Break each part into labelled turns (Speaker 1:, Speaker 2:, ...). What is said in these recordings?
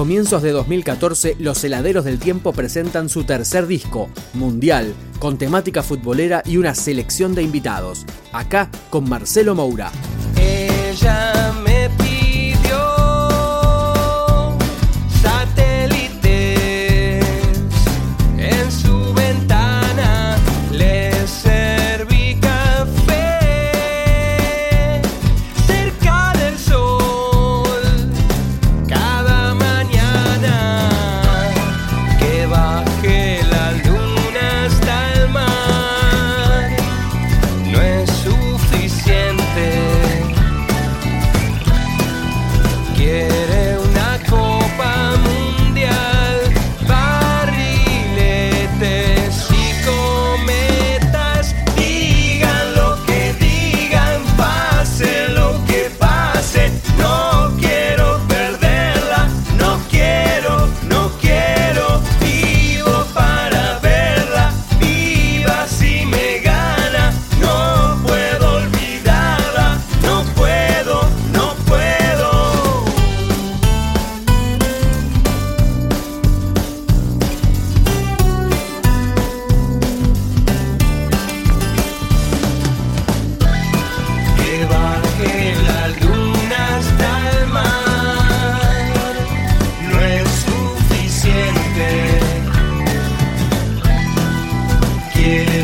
Speaker 1: Comienzos de 2014, los heladeros del tiempo presentan su tercer disco, Mundial, con temática futbolera y una selección de invitados. Acá con Marcelo Moura.
Speaker 2: Me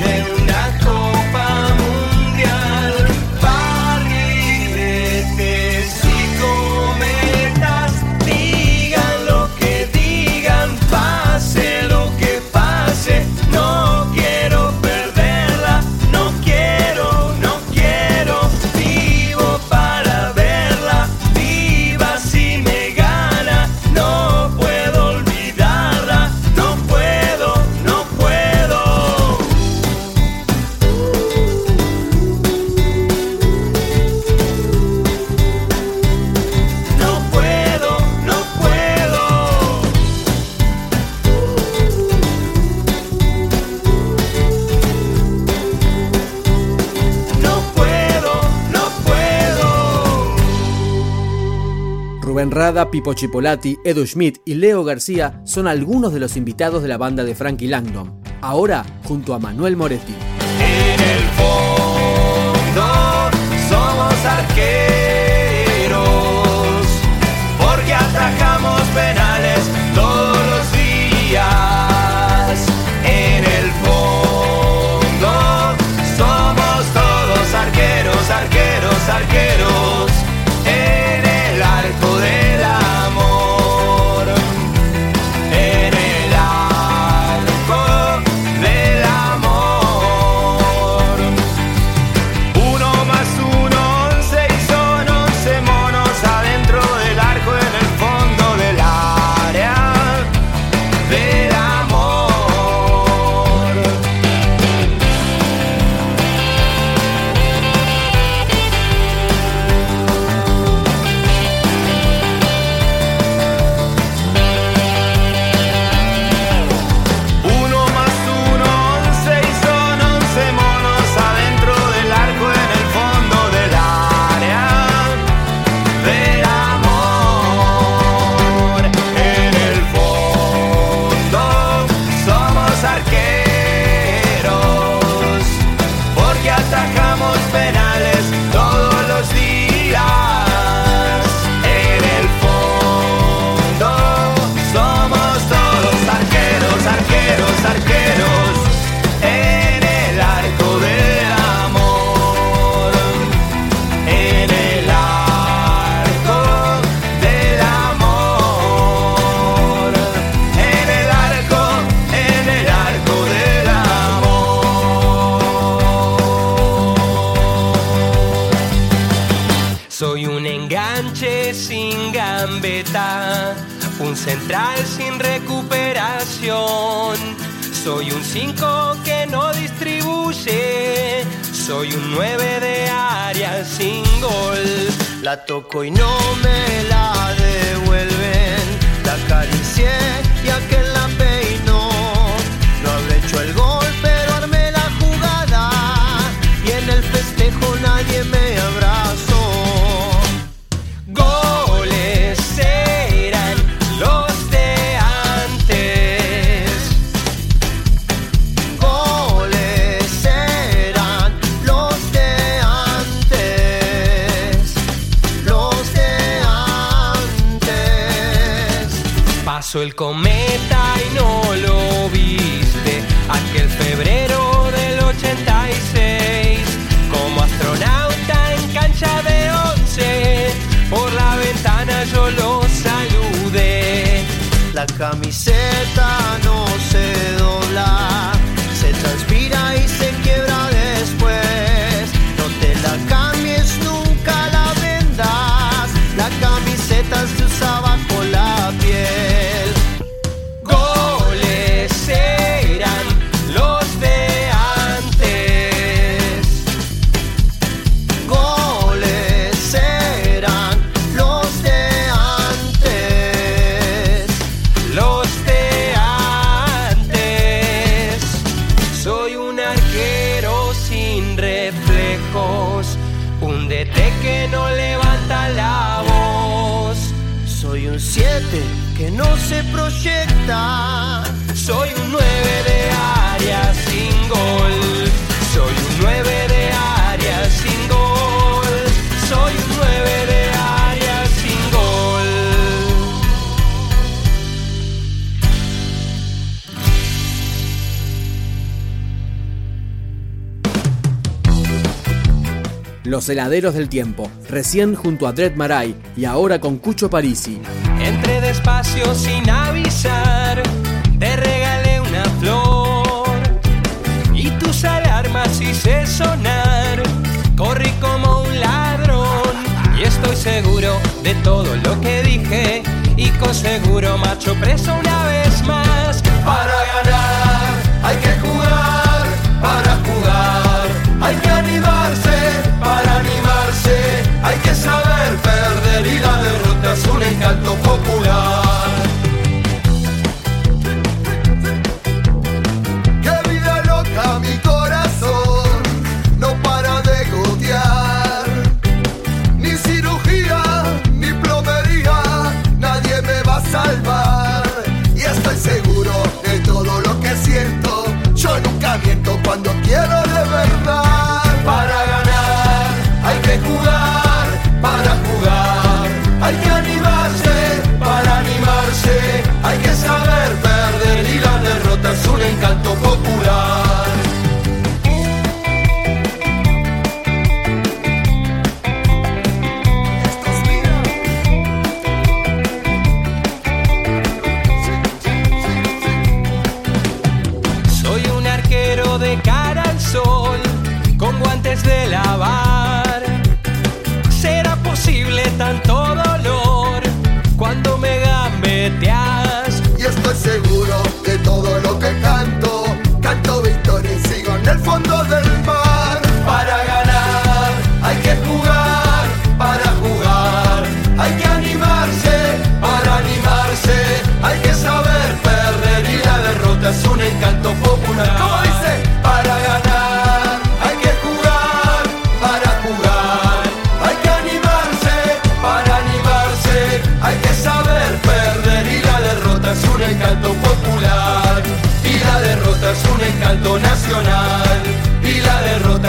Speaker 1: Rubén Rada, Pipo Chipolati, Edu Schmidt y Leo García son algunos de los invitados de la banda de Frankie Langdon. Ahora junto a Manuel Moretti.
Speaker 2: En el fondo somos gambeta, un central sin recuperación. Soy un 5 que no distribuye, soy un 9 de área sin gol. La toco y no me la devuelven, la acaricié y aquel Pasó el cometa y no lo viste. Aquel febrero del 86. Como astronauta en cancha de once. Por la ventana yo lo saludé. La camiseta Soy un 7 que no se proyecta. Soy un 9 de área sin gol. Soy un 9 de área sin gol. Soy un 9 de área sin gol.
Speaker 1: Los heladeros del tiempo, recién junto a Dred Maray y ahora con Cucho Parisi.
Speaker 2: Entré despacio sin avisar, te regalé una flor y tus alarmas hice sonar. Corrí como un ladrón y estoy seguro de todo lo que dije y con seguro macho preso una vez más. Para ganar hay que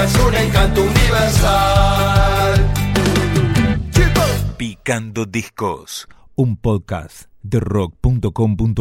Speaker 2: es un encanto universal.
Speaker 3: Picando Discos, un podcast de rock.com.ar